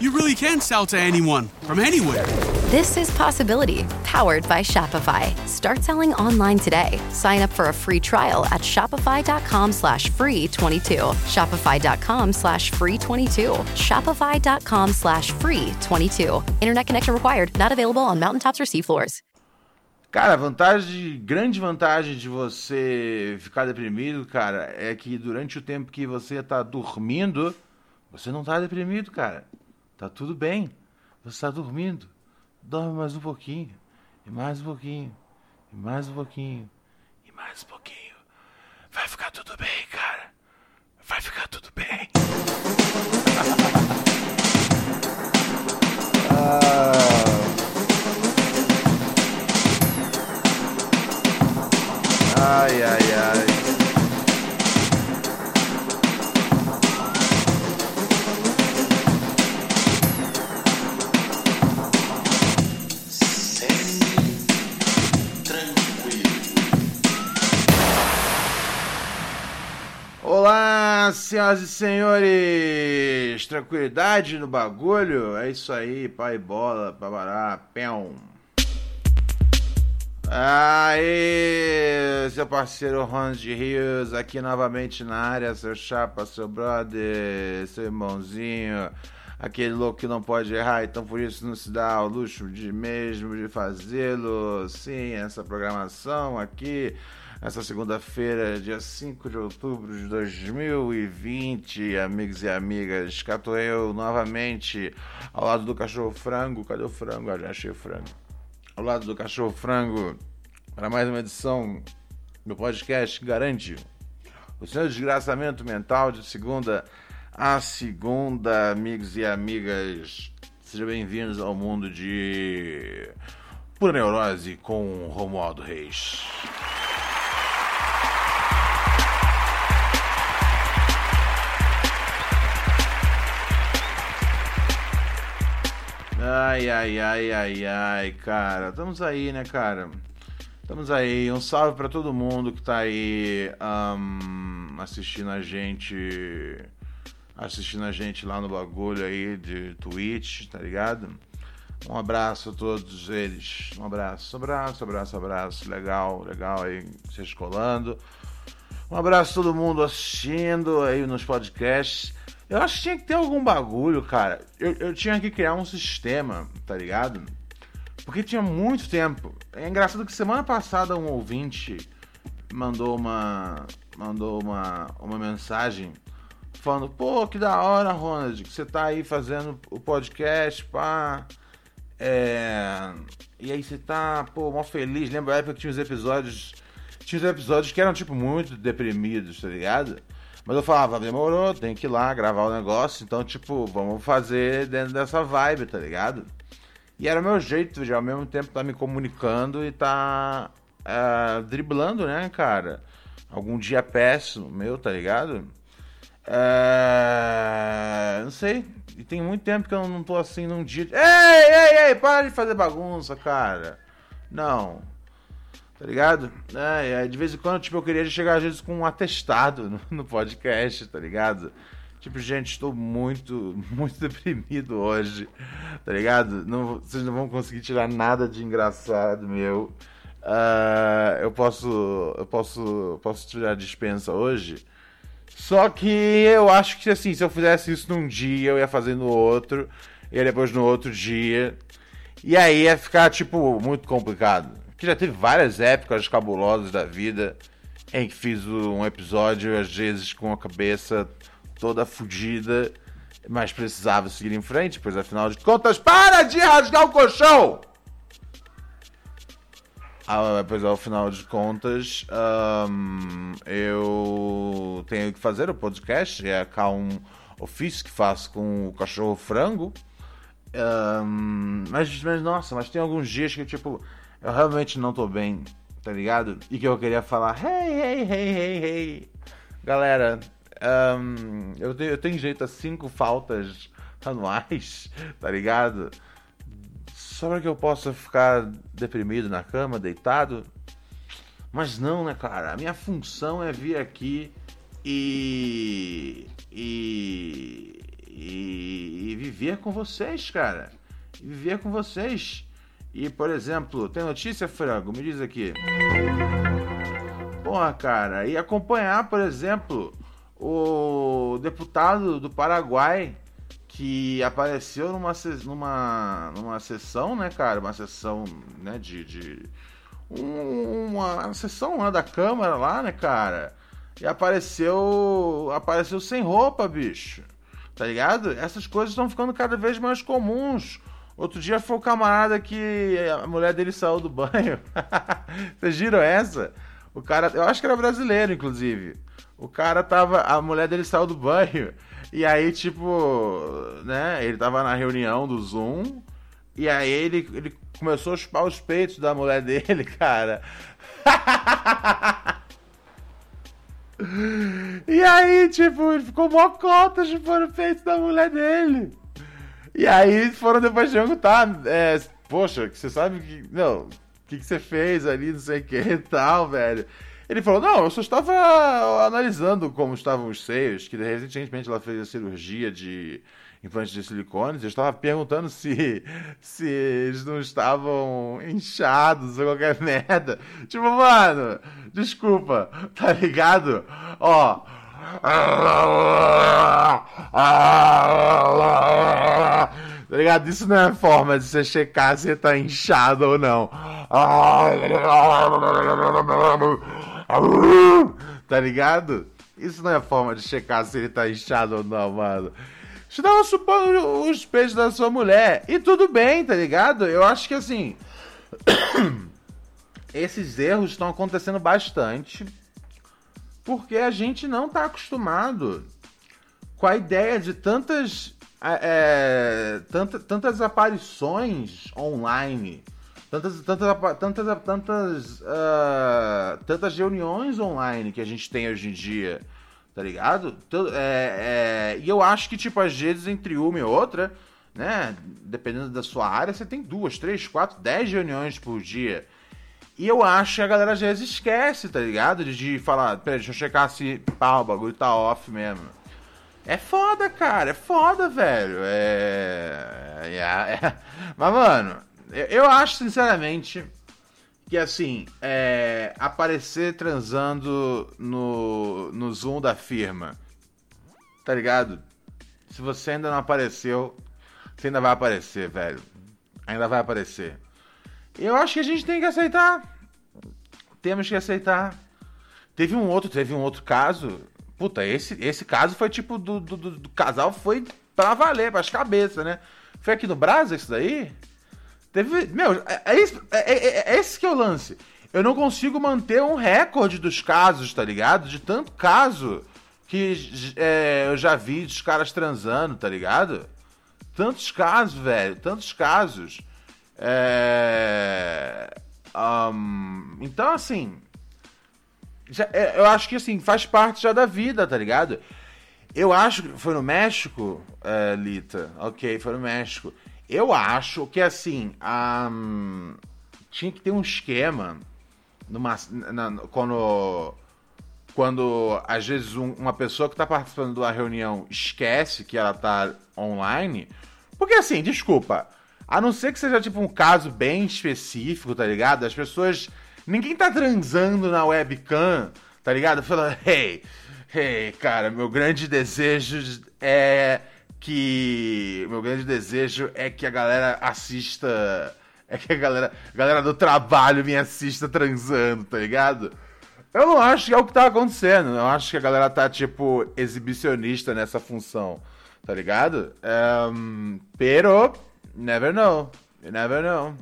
you really can sell to anyone from anywhere. This is Possibility, powered by Shopify. Start selling online today. Sign up for a free trial at shopify.com slash free 22. Shopify.com slash free 22. Shopify.com slash free 22. Internet connection required. Not available on mountaintops or seafloors. Cara, a vantagem, grande vantagem de você ficar deprimido, cara, é que durante o tempo que você tá dormindo, você não tá deprimido, cara. Tá tudo bem. Você tá dormindo. Dorme mais um pouquinho. E mais um pouquinho. E mais um pouquinho. E mais um pouquinho. Vai ficar tudo bem, cara. Vai ficar tudo bem. Ai, ai, ai. Senhoras e senhores! Tranquilidade no bagulho? É isso aí, pai bola, babará, pão. Aê, seu parceiro Ron de Rios, aqui novamente na área, seu chapa, seu brother, seu irmãozinho, aquele louco que não pode errar, então por isso não se dá o luxo de mesmo de fazê-lo. Sim, essa programação aqui, essa segunda-feira, dia 5 de outubro de 2020, amigos e amigas, cato eu novamente ao lado do cachorro frango. Cadê o frango? Olha, achei o frango ao lado do Cachorro Frango para mais uma edição do podcast garante o seu desgraçamento mental de segunda a segunda, amigos e amigas. Sejam bem-vindos ao mundo de Pura Neurose com Romualdo Reis. Ai, ai, ai, ai, ai, cara. Estamos aí, né, cara? Estamos aí. Um salve para todo mundo que tá aí um, assistindo a gente. Assistindo a gente lá no bagulho aí de Twitch, tá ligado? Um abraço a todos eles. Um abraço, abraço, abraço, abraço. Legal, legal aí, se escolando. Um abraço a todo mundo assistindo aí nos podcasts. Eu acho que tinha que ter algum bagulho, cara. Eu, eu tinha que criar um sistema, tá ligado? Porque tinha muito tempo. É engraçado que semana passada um ouvinte mandou uma mandou uma, uma mensagem falando: "Pô, que da hora, Ronald, que você tá aí fazendo o podcast, pá. É... E aí você tá, pô, mó feliz. Lembra a época que tinha os episódios, tinha os episódios que eram tipo muito deprimidos, tá ligado? Mas eu falava, demorou, tem que ir lá gravar o negócio, então, tipo, vamos fazer dentro dessa vibe, tá ligado? E era o meu jeito de, ao mesmo tempo, tá me comunicando e tá uh, driblando, né, cara? Algum dia péssimo meu, tá ligado? Uh, não sei. E tem muito tempo que eu não tô assim num dia. Ei, ei, ei, para de fazer bagunça, cara. Não. Tá ligado? É, de vez em quando, tipo, eu queria chegar às vezes com um atestado no, no podcast, tá ligado? Tipo, gente, estou muito, muito deprimido hoje, tá ligado? Não, vocês não vão conseguir tirar nada de engraçado meu. Uh, eu posso, eu posso, posso tirar dispensa hoje. Só que eu acho que assim, se eu fizesse isso num dia, eu ia fazer no outro, e depois no outro dia. E aí ia ficar, tipo, muito complicado que já teve várias épocas cabulosas da vida em que fiz um episódio, às vezes com a cabeça toda fodida, mas precisava seguir em frente, pois afinal de contas, para de rasgar o colchão! Apesar ao final de contas, um, eu tenho que fazer o podcast, é cá um ofício que faço com o cachorro frango. Um, mas, mas, nossa, mas tem alguns dias que, tipo, eu realmente não tô bem, tá ligado? E que eu queria falar, hey, hey, hey, hey, hey. Galera, um, eu, tenho, eu tenho jeito a cinco faltas anuais, tá ligado? Só para que eu possa ficar deprimido na cama, deitado. Mas não, né, cara? A minha função é vir aqui e. e. e, e viver com vocês, cara. E viver com vocês. E, por exemplo, tem notícia, Frango? Me diz aqui. Porra, cara. E acompanhar, por exemplo, o deputado do Paraguai que apareceu numa, numa, numa sessão, né, cara? Uma sessão, né, de. de uma sessão lá da Câmara lá, né, cara? E apareceu. Apareceu sem roupa, bicho. Tá ligado? Essas coisas estão ficando cada vez mais comuns. Outro dia foi o camarada que a mulher dele saiu do banho. Vocês viram essa? O cara, eu acho que era brasileiro, inclusive. O cara tava. A mulher dele saiu do banho. E aí, tipo, né? Ele tava na reunião do Zoom. E aí ele, ele começou a chupar os peitos da mulher dele, cara. e aí, tipo, ele ficou mocota chupando o peito da mulher dele. E aí foram depois perguntar, é, poxa, você sabe que. Não, o que, que você fez ali, não sei o que e tal, velho. Ele falou: Não, eu só estava analisando como estavam os seios, que recentemente ela fez a cirurgia de implantes de silicones. Eu estava perguntando se, se eles não estavam inchados ou qualquer merda. Tipo, mano, desculpa, tá ligado? Ó. Tá ligado? Isso não é forma de você checar se tá inchado ou não. Tá ligado? Isso não é forma de checar se ele tá inchado ou não, mano. Você tava supondo os peitos da sua mulher. E tudo bem, tá ligado? Eu acho que assim. esses erros estão acontecendo bastante. Porque a gente não tá acostumado com a ideia de tantas. É, tanta, tantas aparições online tantas, tantas, tantas, tantas, uh, tantas reuniões online que a gente tem hoje em dia, tá ligado? É, é, e eu acho que, tipo, às vezes, entre uma e outra, né, dependendo da sua área, você tem duas, três, quatro, dez reuniões por dia. E eu acho que a galera às vezes esquece, tá ligado? De, de falar, peraí, deixa eu checar se pá, o bagulho tá off mesmo. É foda, cara, é foda, velho. É. é, é... Mas, mano, eu acho, sinceramente, que assim, é, aparecer transando no, no Zoom da firma, tá ligado? Se você ainda não apareceu, você ainda vai aparecer, velho. Ainda vai aparecer. Eu acho que a gente tem que aceitar. Temos que aceitar. Teve um outro, teve um outro caso. Puta, esse, esse caso foi tipo do, do, do, do casal foi pra valer, pras cabeças, né? Foi aqui no Brasil isso daí? Teve. Meu, é, é, isso, é, é, é, esse que é o lance. Eu não consigo manter um recorde dos casos, tá ligado? De tanto caso que é, eu já vi dos caras transando, tá ligado? Tantos casos, velho. Tantos casos. É... Um, então, assim. Já, é, eu acho que assim, faz parte já da vida, tá ligado? Eu acho que foi no México, é, Lita. Ok, foi no México. Eu acho que assim, um, tinha que ter um esquema numa, na, quando, quando às vezes um, uma pessoa que está participando de uma reunião esquece que ela está online. Porque assim, desculpa, a não ser que seja tipo um caso bem específico, tá ligado? As pessoas. Ninguém tá transando na webcam, tá ligado? Falando, hey, hey, cara, meu grande desejo é que meu grande desejo é que a galera assista. É que a galera, a galera do trabalho me assista transando, tá ligado? Eu não acho que é o que tá acontecendo. Eu acho que a galera tá, tipo, exibicionista nessa função, tá ligado? Um, pero, never know. You never know.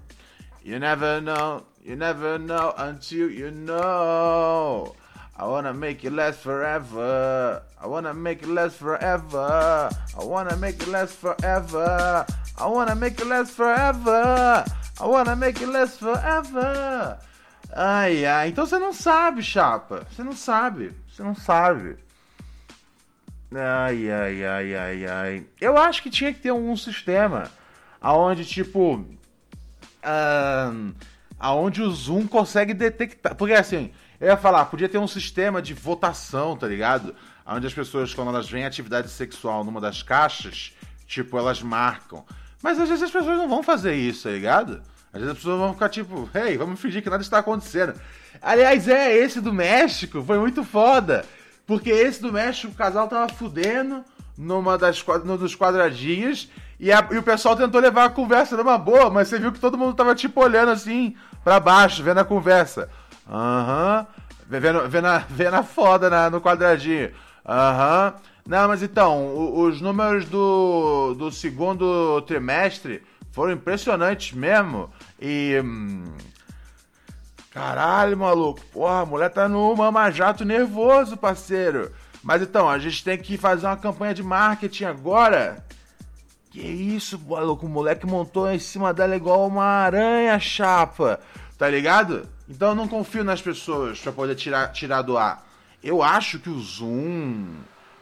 You never know. You never know until you know. I wanna make it last forever. I wanna make it last forever. I wanna make it last forever. I wanna make it last forever. I wanna make it last forever. Ai, ai. Então você não sabe, chapa. Você não sabe. Você não sabe. Ai, ai, ai, ai, ai. Eu acho que tinha que ter um sistema aonde, tipo. Um, aonde o Zoom consegue detectar. Porque assim, eu ia falar, podia ter um sistema de votação, tá ligado? Onde as pessoas, quando elas veem atividade sexual numa das caixas, tipo, elas marcam. Mas às vezes as pessoas não vão fazer isso, tá ligado? Às vezes as pessoas vão ficar tipo, hey, vamos fingir que nada está acontecendo. Aliás, é, esse do México foi muito foda. Porque esse do México, o casal tava fudendo numa das, num dos quadradinhos e, a, e, o pessoal tentou levar a conversa numa boa, mas você viu que todo mundo tava tipo olhando assim para baixo, vendo a conversa. Aham. Uhum. Vendo, vendo, vendo a foda na, no quadradinho. Aham. Uhum. Não, mas então, os números do, do segundo trimestre foram impressionantes mesmo. E. Hum, caralho, maluco. Porra, a mulher tá no mamajato nervoso, parceiro. Mas então, a gente tem que fazer uma campanha de marketing agora. Que isso, maluco? O moleque montou em cima dela igual uma aranha chapa. Tá ligado? Então eu não confio nas pessoas pra poder tirar, tirar do ar. Eu acho que o Zoom,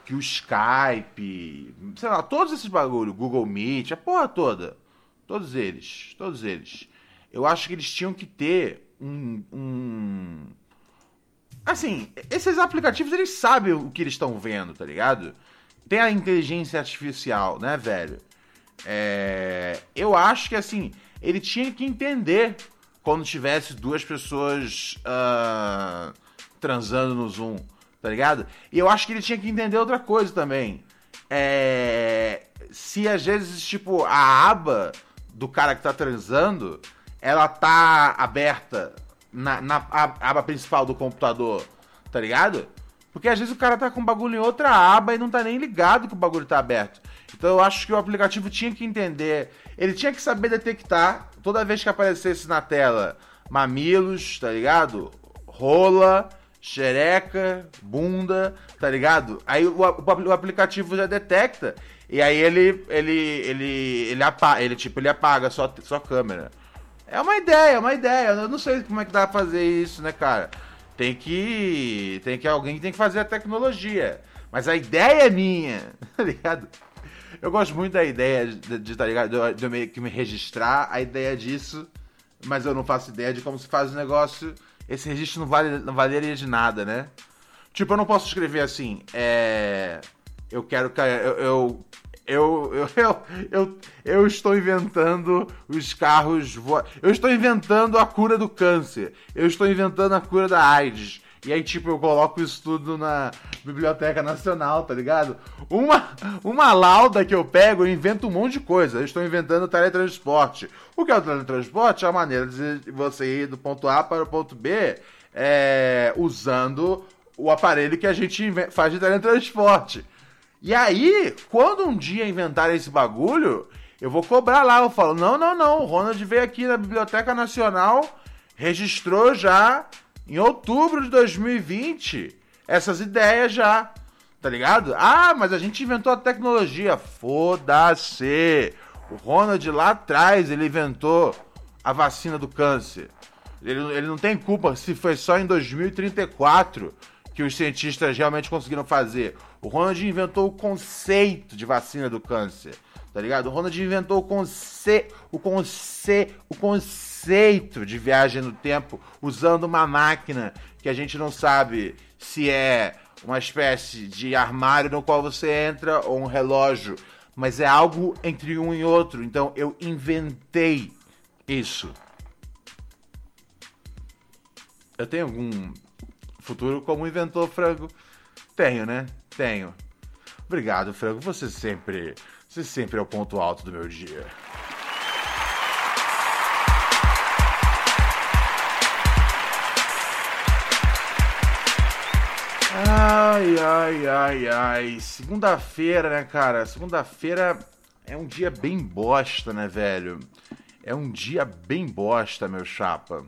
que o Skype, sei lá, todos esses bagulho, Google Meet, a porra toda. Todos eles, todos eles. Eu acho que eles tinham que ter um, um... Assim, esses aplicativos eles sabem o que eles estão vendo, tá ligado? Tem a inteligência artificial, né, velho? É... Eu acho que assim, ele tinha que entender quando tivesse duas pessoas uh, transando no Zoom, tá ligado? E eu acho que ele tinha que entender outra coisa também. É... Se às vezes, tipo, a aba do cara que tá transando, ela tá aberta na, na aba principal do computador, tá ligado? Porque às vezes o cara tá com o bagulho em outra aba e não tá nem ligado que o bagulho tá aberto. Então eu acho que o aplicativo tinha que entender, ele tinha que saber detectar toda vez que aparecesse na tela mamilos, tá ligado? Rola, xereca, bunda, tá ligado? Aí o, o, o aplicativo já detecta e aí ele ele ele ele apaga, ele tipo ele apaga só só câmera. É uma ideia, é uma ideia. Eu não sei como é que dá pra fazer isso, né, cara? Tem que tem que alguém tem que fazer a tecnologia. Mas a ideia é minha, tá ligado? Eu gosto muito da ideia de, de tá ligado? De, eu meio que me registrar, a ideia disso, mas eu não faço ideia de como se faz o negócio. Esse registro não, vale, não valeria de nada, né? Tipo, eu não posso escrever assim, é. Eu quero. Eu, eu, eu, eu, eu, eu, eu estou inventando os carros. Vo... Eu estou inventando a cura do câncer. Eu estou inventando a cura da AIDS. E aí, tipo, eu coloco isso tudo na Biblioteca Nacional, tá ligado? Uma, uma lauda que eu pego, eu invento um monte de coisa. Eu estou inventando teletransporte. O que é o teletransporte? É a maneira de você ir do ponto A para o ponto B é, usando o aparelho que a gente faz de teletransporte. E aí, quando um dia inventar esse bagulho, eu vou cobrar lá. Eu falo: não, não, não. O Ronald veio aqui na Biblioteca Nacional, registrou já em outubro de 2020 essas ideias já. Tá ligado? Ah, mas a gente inventou a tecnologia. Foda-se. O Ronald lá atrás, ele inventou a vacina do câncer. Ele, ele não tem culpa se foi só em 2034 que os cientistas realmente conseguiram fazer. O Ronald inventou o conceito de vacina do câncer, tá ligado? O Ronald inventou o, conce... o, conce... o conceito de viagem no tempo usando uma máquina que a gente não sabe se é uma espécie de armário no qual você entra ou um relógio, mas é algo entre um e outro. Então eu inventei isso. Eu tenho algum futuro como inventor frango? Tenho, né? Tenho. Obrigado, Franco. Você sempre. Você sempre é o ponto alto do meu dia. Ai, ai, ai, ai. Segunda-feira, né, cara? Segunda-feira é um dia bem bosta, né, velho? É um dia bem bosta, meu chapa.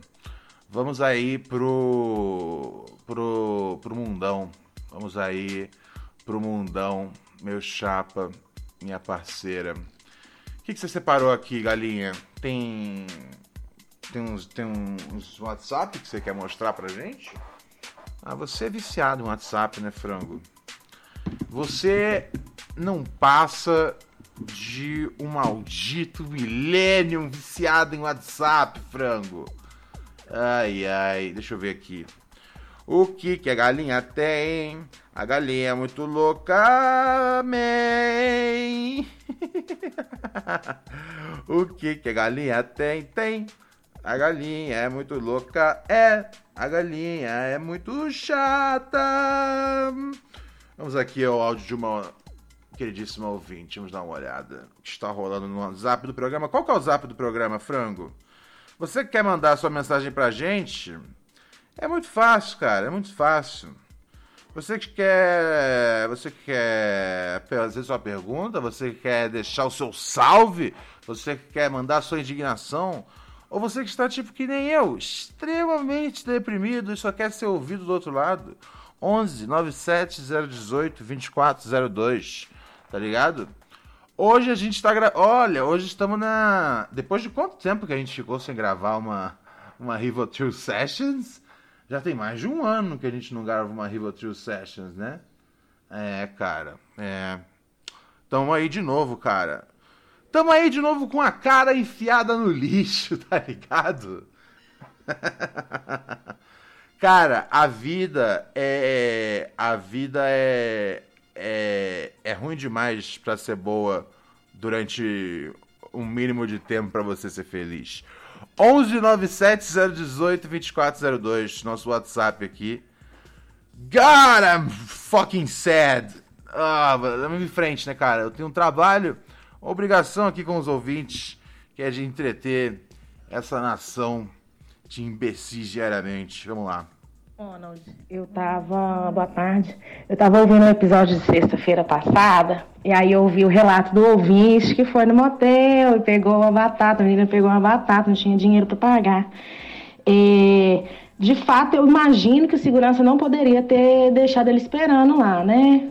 Vamos aí pro, pro, pro mundão. Vamos aí pro mundão, meu chapa, minha parceira. O que, que você separou aqui, galinha? Tem tem uns, tem uns WhatsApp que você quer mostrar pra gente? Ah, você é viciado em WhatsApp, né, frango? Você não passa de um maldito milênio viciado em WhatsApp, frango. Ai, ai, deixa eu ver aqui. O que que a galinha tem? A galinha é muito louca, man. o que que a galinha tem? Tem. A galinha é muito louca, é. A galinha é muito chata. Vamos aqui ao áudio de uma queridíssima ouvinte. Vamos dar uma olhada. O que está rolando no zap do programa. Qual que é o zap do programa, Frango? Você quer mandar sua mensagem pra gente? É muito fácil, cara. É muito fácil. Você que quer. Você quer fazer sua pergunta? Você quer deixar o seu salve? Você quer mandar sua indignação? Ou você que está tipo que nem eu, extremamente deprimido e só quer ser ouvido do outro lado? 11 97 018 2402, tá ligado? Hoje a gente tá gra... Olha, hoje estamos na. Depois de quanto tempo que a gente ficou sem gravar uma, uma Rivotril Sessions? Já tem mais de um ano que a gente não grava uma Rivotril Sessions, né? É, cara. É. Tamo aí de novo, cara. Tamo aí de novo com a cara enfiada no lixo, tá ligado? cara, a vida é. A vida é. É, é ruim demais para ser boa durante um mínimo de tempo para você ser feliz. 11970182402, nosso WhatsApp aqui. God, I'm fucking sad. Ah, vamos em frente, né, cara? Eu tenho um trabalho obrigação aqui com os ouvintes, que é de entreter essa nação de imbecis diariamente. Vamos lá. Ronald, eu tava. Boa tarde. Eu tava ouvindo um episódio de sexta-feira passada, e aí eu ouvi o relato do ouvinte que foi no motel e pegou uma batata, a menina pegou uma batata, não tinha dinheiro para pagar. E, de fato, eu imagino que o segurança não poderia ter deixado ele esperando lá, né?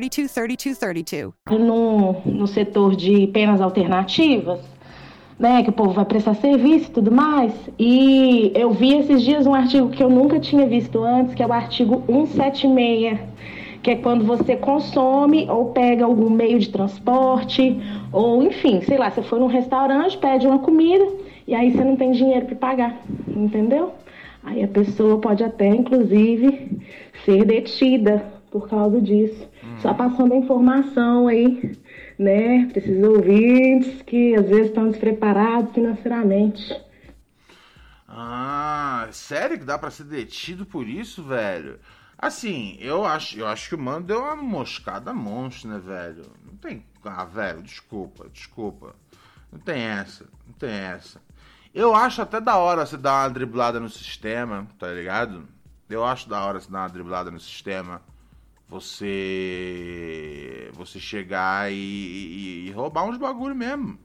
323232. No, no setor de penas alternativas, né, que o povo vai prestar serviço e tudo mais. E eu vi esses dias um artigo que eu nunca tinha visto antes, que é o artigo 176, que é quando você consome ou pega algum meio de transporte, ou enfim, sei lá, você foi num restaurante, pede uma comida e aí você não tem dinheiro para pagar, entendeu? Aí a pessoa pode até, inclusive, ser detida por causa disso. Só passando a informação aí, né, esses ouvintes que às vezes estão despreparados financeiramente. Ah, sério que dá para ser detido por isso, velho? Assim, eu acho, eu acho que o mano deu uma moscada monstro, né, velho? Não tem. Ah, velho, desculpa, desculpa. Não tem essa, não tem essa. Eu acho até da hora você dar uma driblada no sistema, tá ligado? Eu acho da hora você dar uma driblada no sistema você você chegar e, e, e roubar uns bagulho mesmo.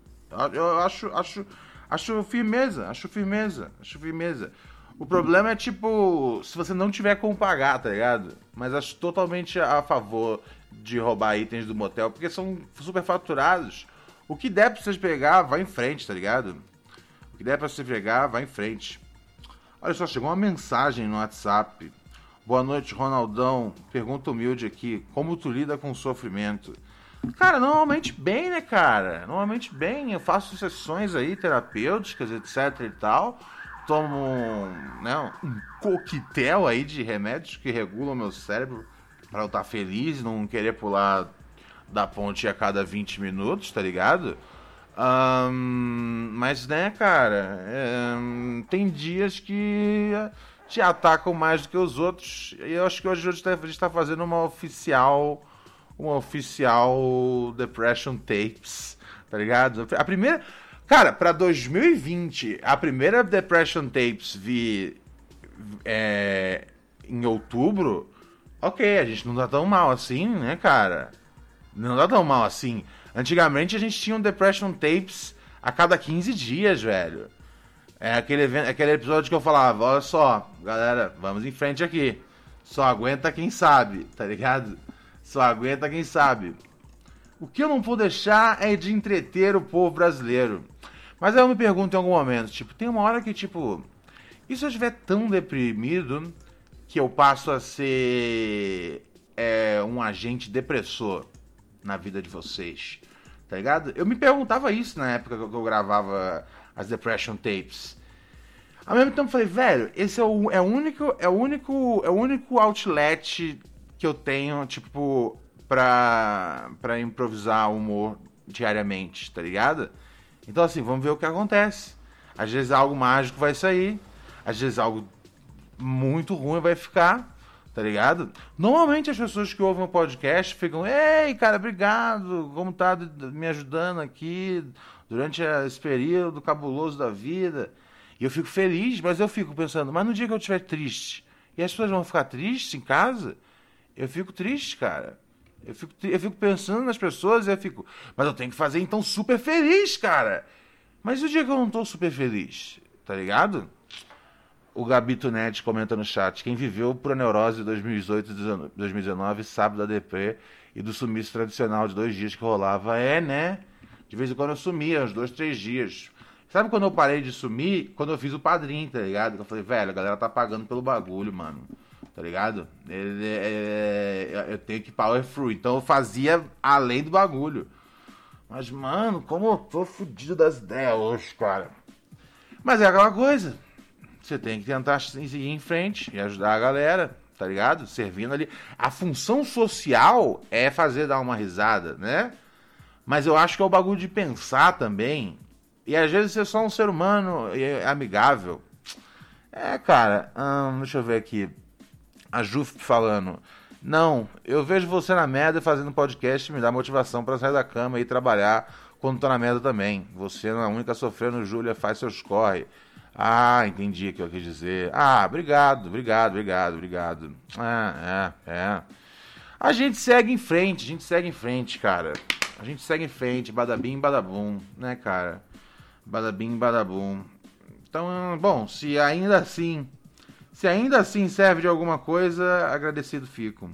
Eu acho, acho, acho firmeza, acho firmeza, acho firmeza. O problema é tipo, se você não tiver como pagar, tá ligado? Mas acho totalmente a favor de roubar itens do motel, porque são super faturados. O que der pra vocês pegar, vai em frente, tá ligado? O que der pra você pegar, vai em frente. Olha só, chegou uma mensagem no WhatsApp. Boa noite, Ronaldão. Pergunta humilde aqui. Como tu lida com o sofrimento? Cara, normalmente bem, né, cara? Normalmente bem. Eu faço sessões aí terapêuticas, etc e tal. Tomo né, um coquetel aí de remédios que regulam meu cérebro para eu estar feliz, não querer pular da ponte a cada 20 minutos, tá ligado? Um, mas, né, cara, é, tem dias que te atacam mais do que os outros. E eu acho que hoje a gente está fazendo uma oficial. Uma oficial Depression Tapes, tá ligado? A primeira. Cara, pra 2020, a primeira Depression Tapes vi é, em outubro. Ok, a gente não tá tão mal assim, né, cara? Não tá tão mal assim. Antigamente a gente tinha um Depression Tapes a cada 15 dias, velho. É aquele, evento, aquele episódio que eu falava, olha só, galera, vamos em frente aqui. Só aguenta quem sabe, tá ligado? Só aguenta quem sabe. O que eu não vou deixar é de entreter o povo brasileiro. Mas aí eu me pergunto em algum momento, tipo, tem uma hora que, tipo, e se eu estiver tão deprimido que eu passo a ser é, um agente depressor na vida de vocês? tá ligado? Eu me perguntava isso na época que eu gravava as Depression Tapes. Ao mesmo tempo eu falei, velho, esse é o, é o único, é o único, é o único outlet que eu tenho, tipo, pra, pra improvisar humor diariamente, tá ligado? Então assim, vamos ver o que acontece. Às vezes algo mágico vai sair, às vezes algo muito ruim vai ficar tá ligado? Normalmente as pessoas que ouvem o podcast ficam, ei, cara, obrigado, como tá me ajudando aqui durante esse período cabuloso da vida. E eu fico feliz, mas eu fico pensando, mas no dia que eu estiver triste, e as pessoas vão ficar tristes em casa, eu fico triste, cara. Eu fico, eu fico pensando nas pessoas e eu fico, mas eu tenho que fazer então super feliz, cara. Mas o dia que eu não tô super feliz, tá ligado? O Gabito Net comenta no chat: quem viveu por neurose de 2018 e 2019 sabe da DP e do sumiço tradicional de dois dias que rolava. É, né? De vez em quando eu sumia, uns dois, três dias. Sabe quando eu parei de sumir? Quando eu fiz o padrinho, tá ligado? Eu falei, velho, a galera tá pagando pelo bagulho, mano. Tá ligado? É, é, eu tenho que power through. Então eu fazia além do bagulho. Mas, mano, como eu tô fudido das ideias hoje, cara. Mas é aquela coisa. Você tem que tentar seguir em frente e ajudar a galera, tá ligado? Servindo ali. A função social é fazer dar uma risada, né? Mas eu acho que é o bagulho de pensar também. E às vezes ser só um ser humano amigável. É, cara, hum, deixa eu ver aqui. A Juf falando. Não, eu vejo você na merda fazendo podcast me dá motivação para sair da cama e trabalhar quando tô na merda também. Você não é a única sofrendo, Júlia, faz seus corre. Ah, entendi o que eu quis dizer. Ah, obrigado, obrigado, obrigado, obrigado. É, é, é. A gente segue em frente, a gente segue em frente, cara. A gente segue em frente, badabim, badabum, né, cara? Badabim, badabum. Então, bom, se ainda assim, se ainda assim serve de alguma coisa, agradecido fico.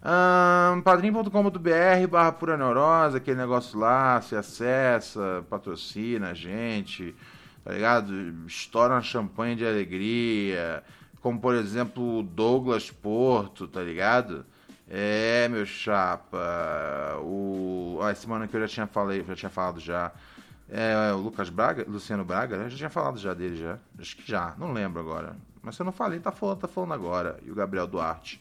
Um, padrim.com.br barra pura neurose, aquele negócio lá, se acessa, patrocina a gente tá ligado? Estoura uma champanhe de alegria, como por exemplo o Douglas Porto, tá ligado? É, meu chapa, o... Ah, esse mano que eu já tinha, falei, já tinha falado já, é, o Lucas Braga, Luciano Braga, né? eu já tinha falado já dele já, acho que já, não lembro agora. Mas se eu não falei, tá falando, tá falando agora. E o Gabriel Duarte.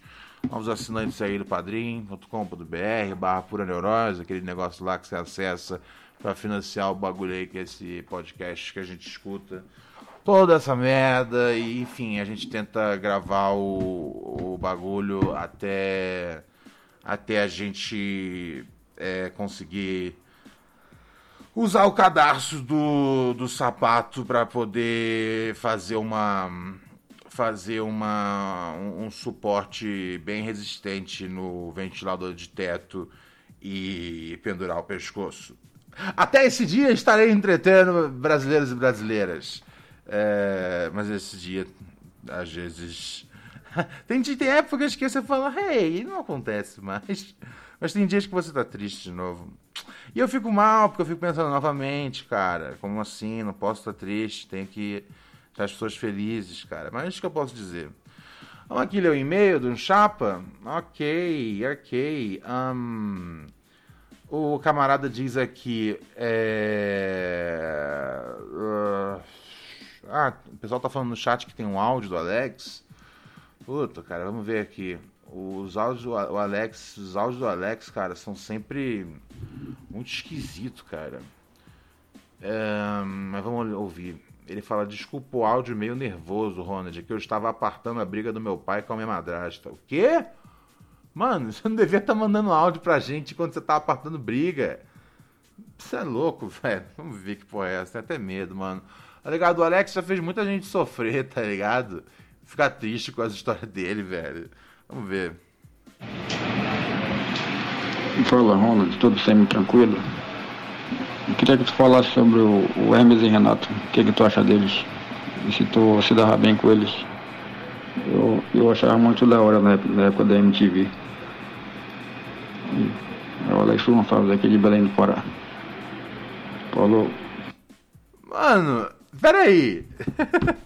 Novos assinantes aí do padrim.com.br, barra pura neurose, aquele negócio lá que você acessa para financiar o bagulho aí que é esse podcast que a gente escuta. Toda essa merda, e enfim, a gente tenta gravar o, o bagulho até, até a gente é, conseguir usar o cadarço do, do sapato para poder fazer uma fazer uma um, um, suporte bem resistente no ventilador de teto e pendurar o pescoço. Até esse dia estarei entretendo brasileiros e brasileiras. É, mas esse dia, às vezes. tem, tem épocas que você fala, hey, não acontece mais. Mas tem dias que você tá triste de novo. E eu fico mal, porque eu fico pensando novamente, cara, como assim? Não posso estar tá triste, tenho que as pessoas felizes, cara. Mas isso que eu posso dizer. Vamos aqui ler o e-mail de um chapa? Ok, ok. Um, o camarada diz aqui. É, uh, ah, o pessoal tá falando no chat que tem um áudio do Alex. Puta, cara, vamos ver aqui. Os áudios do Alex, os áudios do Alex, cara, são sempre muito esquisito, cara. É, mas vamos ouvir. Ele fala: Desculpa o áudio meio nervoso, Ronald, que eu estava apartando a briga do meu pai com a minha madrasta. O quê? Mano, você não devia estar tá mandando áudio pra gente quando você tá apartando briga. Você é louco, velho. Vamos ver que porra é essa. Tem até medo, mano. Tá ligado? O Alex já fez muita gente sofrer, tá ligado? Ficar triste com as histórias dele, velho. Vamos ver. Fala, Ronald. Tudo sempre tranquilo? Eu queria que tu falasse sobre o, Hermes e Renato. O que, que tu acha deles? E se tu se dava bem com eles. Eu, eu achava muito da hora na época, na época da MTV. E, o Alex Gonçalves aqui de Belém do Pará. Falou. Mano, peraí.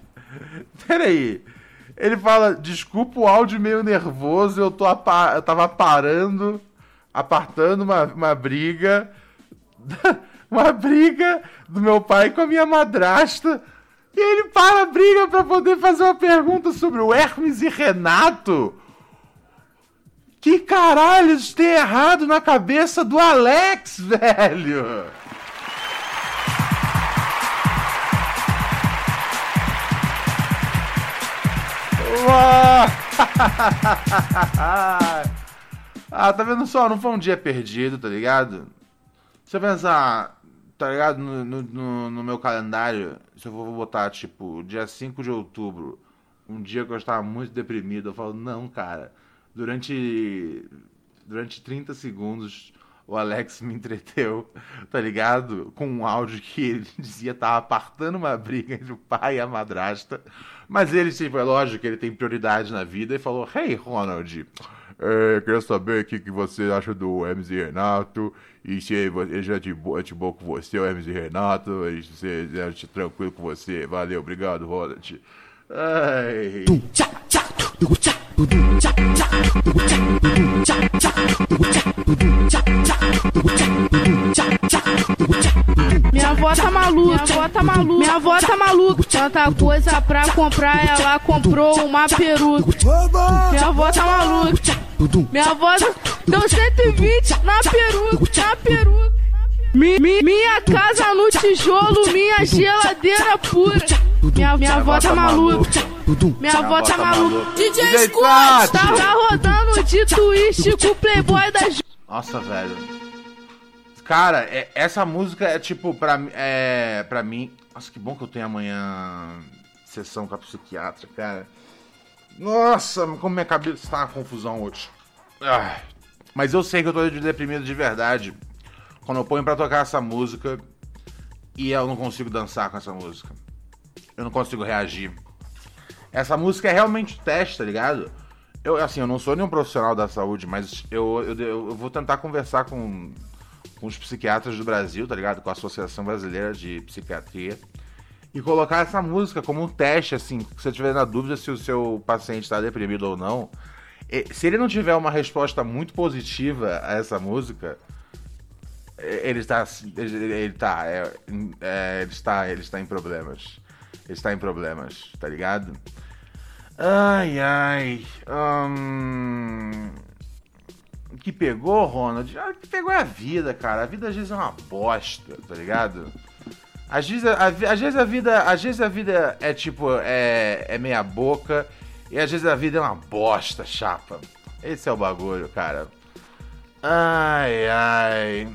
peraí. Ele fala, desculpa o áudio meio nervoso, eu, tô eu tava parando, apartando uma, uma briga uma briga do meu pai com a minha madrasta. E ele para a briga para poder fazer uma pergunta sobre o Hermes e Renato. Que caralhos tem errado na cabeça do Alex, velho? ah, tá vendo só? Não foi um dia perdido, tá ligado? Você pensar, tá ligado? No, no, no, meu calendário, se eu vou botar, tipo, dia 5 de outubro, um dia que eu estava muito deprimido, eu falo, não, cara, durante, durante 30 segundos o Alex me entreteu, tá ligado? Com um áudio que ele dizia estar apartando uma briga entre o pai e a madrasta. Mas ele, tipo, é lógico que ele tem prioridade na vida e falou: Hey, Ronald, é, queria saber o que, você acha do MC Renato e se ele já é de boa, de boa com você, o MC Renato, e se ele é tranquilo com você. Valeu, obrigado, Ronald. Ai. Minha avó tá maluca, minha avó tá maluca, minha avó tá maluca. Tanta coisa pra comprar, ela comprou uma peruca. Minha avó tá maluca. Minha avó deu 120 na peruca, na peruca. Mi, mi, minha casa no tijolo, minha geladeira pura. Minha, minha avó tá maluca. Minha avó tá maluca. DJ Scott tá, tá rodando de twist com o playboy da Nossa, velho. Cara, é, essa música é tipo, pra, é, pra mim. Nossa, que bom que eu tenho amanhã sessão com a psiquiatra, cara. Nossa, como minha cabeça tá uma confusão hoje. Ah, mas eu sei que eu tô deprimido de verdade quando eu ponho pra tocar essa música e eu não consigo dançar com essa música. Eu não consigo reagir. Essa música é realmente teste, tá ligado? Eu, assim, eu não sou nenhum profissional da saúde, mas eu, eu, eu vou tentar conversar com, com os psiquiatras do Brasil, tá ligado? Com a Associação Brasileira de Psiquiatria e colocar essa música como um teste, assim, se você tiver na dúvida se o seu paciente está deprimido ou não. Se ele não tiver uma resposta muito positiva a essa música, ele está, ele está, é, é, ele está, ele está em problemas. Ele está em problemas, tá ligado? Ai, ai. Um... O que pegou, Ronald? Ah, que pegou é a vida, cara. A vida às vezes é uma bosta, tá ligado? Às vezes, às vezes a vida, às vezes a vida é tipo é, é meia boca e às vezes a vida é uma bosta, chapa. Esse é o bagulho, cara. Ai, ai.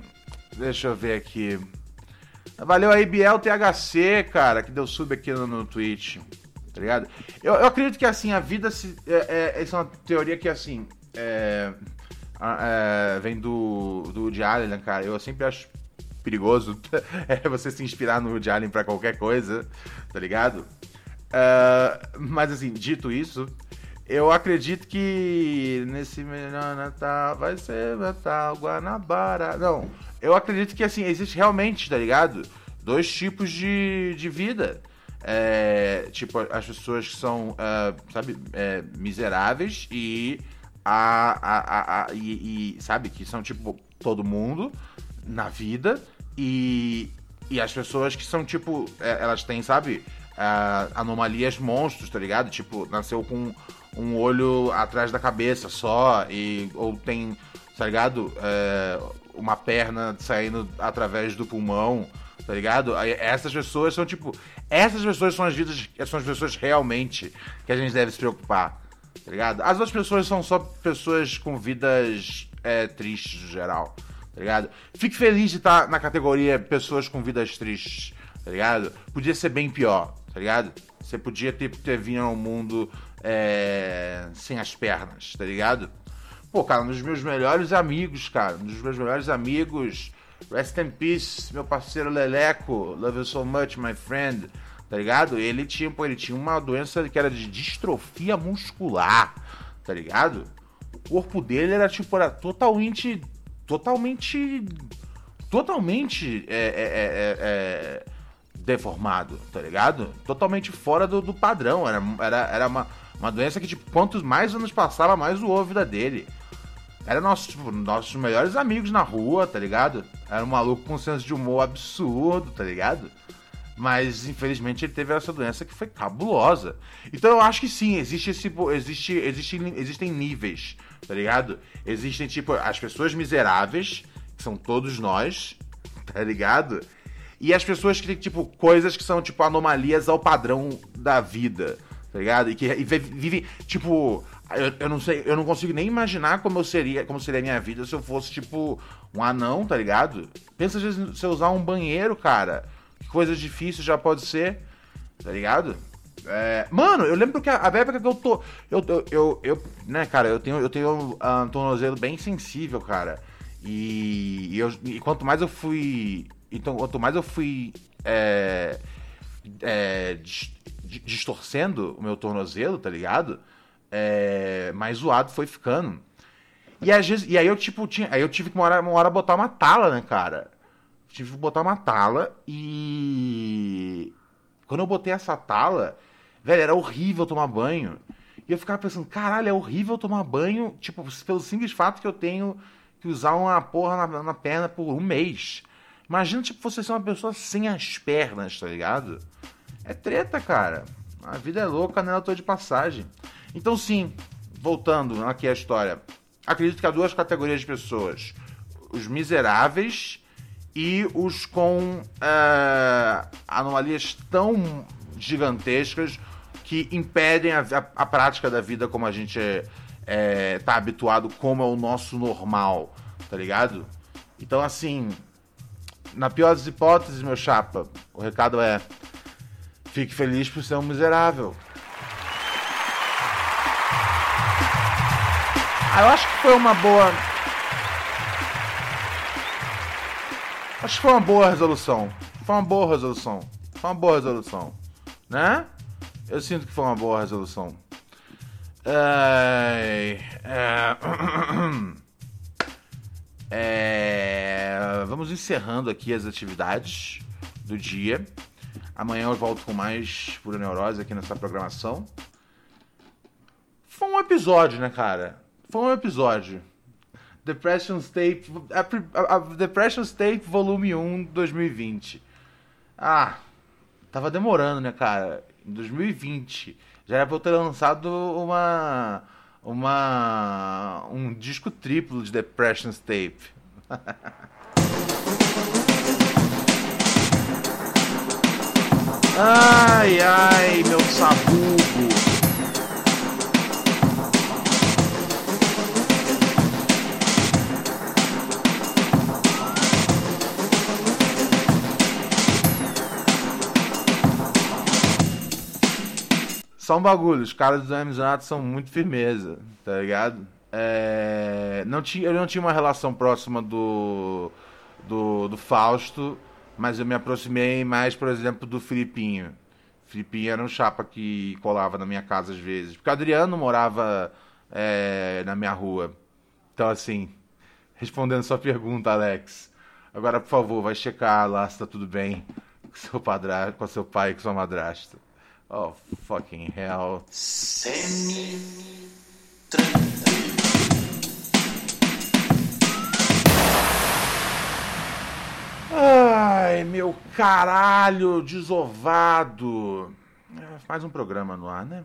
Deixa eu ver aqui. Valeu aí, Biel THC, cara, que deu sub aqui no, no Twitch. Tá ligado? Eu, eu acredito que, assim, a vida... Se, é, é, essa é uma teoria que, assim... É, é, vem do, do Woody Allen, né, cara? Eu sempre acho perigoso é você se inspirar no Woody Allen pra qualquer coisa, tá ligado? Uh, mas assim, dito isso, eu acredito que nesse melhor Natal vai ser Natal Guanabara. Não, eu acredito que assim, existe realmente, tá ligado? Dois tipos de, de vida. é, tipo, as pessoas que são, uh, sabe, é, miseráveis e, a, a, a, a e, e, sabe, que são, tipo, todo mundo na vida e, e as pessoas que são, tipo, é, elas têm, sabe, uh, anomalias monstros, tá ligado? Tipo, nasceu com um olho atrás da cabeça só e ou tem, tá ligado? É, uma perna saindo através do pulmão tá ligado? Essas pessoas são tipo. Essas pessoas são as vidas. São as pessoas realmente que a gente deve se preocupar, tá ligado? As outras pessoas são só pessoas com vidas é, tristes no geral, tá ligado? Fique feliz de estar na categoria pessoas com vidas tristes, tá ligado? Podia ser bem pior, tá ligado? Você podia ter, ter vindo ao mundo é, sem as pernas, tá ligado? Pô, cara, um dos meus melhores amigos, cara, um dos meus melhores amigos Rest in peace, meu parceiro Leleco. Love you so much, my friend. Tá ligado? Ele tinha, pô, ele tinha uma doença que era de distrofia muscular. Tá ligado? O corpo dele era tipo, era totalmente. Totalmente. Totalmente. É, é, é, é, deformado, tá ligado? Totalmente fora do, do padrão. Era, era, era uma, uma doença que, tipo, quantos mais anos passava, mais o a vida dele. Era nosso, tipo, nossos melhores amigos na rua, tá ligado? Era um maluco com um senso de humor absurdo, tá ligado? Mas infelizmente ele teve essa doença que foi cabulosa. Então eu acho que sim, existe esse. Existe, existe, existem níveis, tá ligado? Existem, tipo, as pessoas miseráveis, que são todos nós, tá ligado? E as pessoas que têm, tipo, coisas que são, tipo, anomalias ao padrão da vida, tá ligado? E que e vivem, tipo, eu, eu, não sei, eu não consigo nem imaginar como eu seria, como seria a minha vida se eu fosse, tipo, um anão, tá ligado? Pensa se eu usar um banheiro, cara. Que coisa difícil já pode ser, tá ligado? É, mano, eu lembro que a, a época que eu tô. Eu, eu, eu, eu, né, cara, eu tenho, eu tenho um tornozelo bem sensível, cara. E, e, eu, e quanto mais eu fui. Então, quanto mais eu fui. É, é, distorcendo o meu tornozelo, tá ligado? é, mais zoado foi ficando. E, às vezes, e aí eu, tipo, tinha. Aí eu tive que uma hora, uma hora botar uma tala, né, cara? Tive que botar uma tala e. Quando eu botei essa tala, velho, era horrível tomar banho. E eu ficava pensando, caralho, é horrível tomar banho, tipo, pelo simples fato que eu tenho que usar uma porra na, na perna por um mês. Imagina, tipo, você ser uma pessoa sem as pernas, tá ligado? É treta, cara. A vida é louca, né? Eu tô de passagem. Então, sim, voltando aqui à história, acredito que há duas categorias de pessoas: os miseráveis e os com uh, anomalias tão gigantescas que impedem a, a, a, prática da vida como a gente está é, tá habituado, como é o nosso normal, tá ligado? Então, assim, na pior das hipóteses, meu chapa, o recado é: fique feliz por ser um miserável. Ah, eu acho que foi uma boa. Acho que foi uma boa resolução. Foi uma boa resolução. Foi uma boa resolução. Né? Eu sinto que foi uma boa resolução. É... É... Vamos encerrando aqui as atividades do dia. Amanhã eu volto com mais pura neurose aqui nessa programação. Foi um episódio, né, cara? Foi um episódio. Depression State. A, a, Depression State Volume 1 2020. Ah, tava demorando, né, cara? Em 2020. Já era pra eu ter lançado uma. Uma. Um disco triplo de Depression Tape. ai, ai, meu sabugo. Só um bagulho, os caras do Amizade são muito firmeza, tá ligado? É, não tinha, eu não tinha uma relação próxima do, do, do Fausto, mas eu me aproximei mais, por exemplo, do Filipinho. Filipinho era um chapa que colava na minha casa às vezes. Porque o Adriano morava é, na minha rua. Então, assim, respondendo sua pergunta, Alex. Agora, por favor, vai checar lá se tá tudo bem com seu padrasto, com seu pai e com sua madrasta. Oh, fucking hell. Semi Ai, meu caralho desovado. É, mais um programa no ar, né?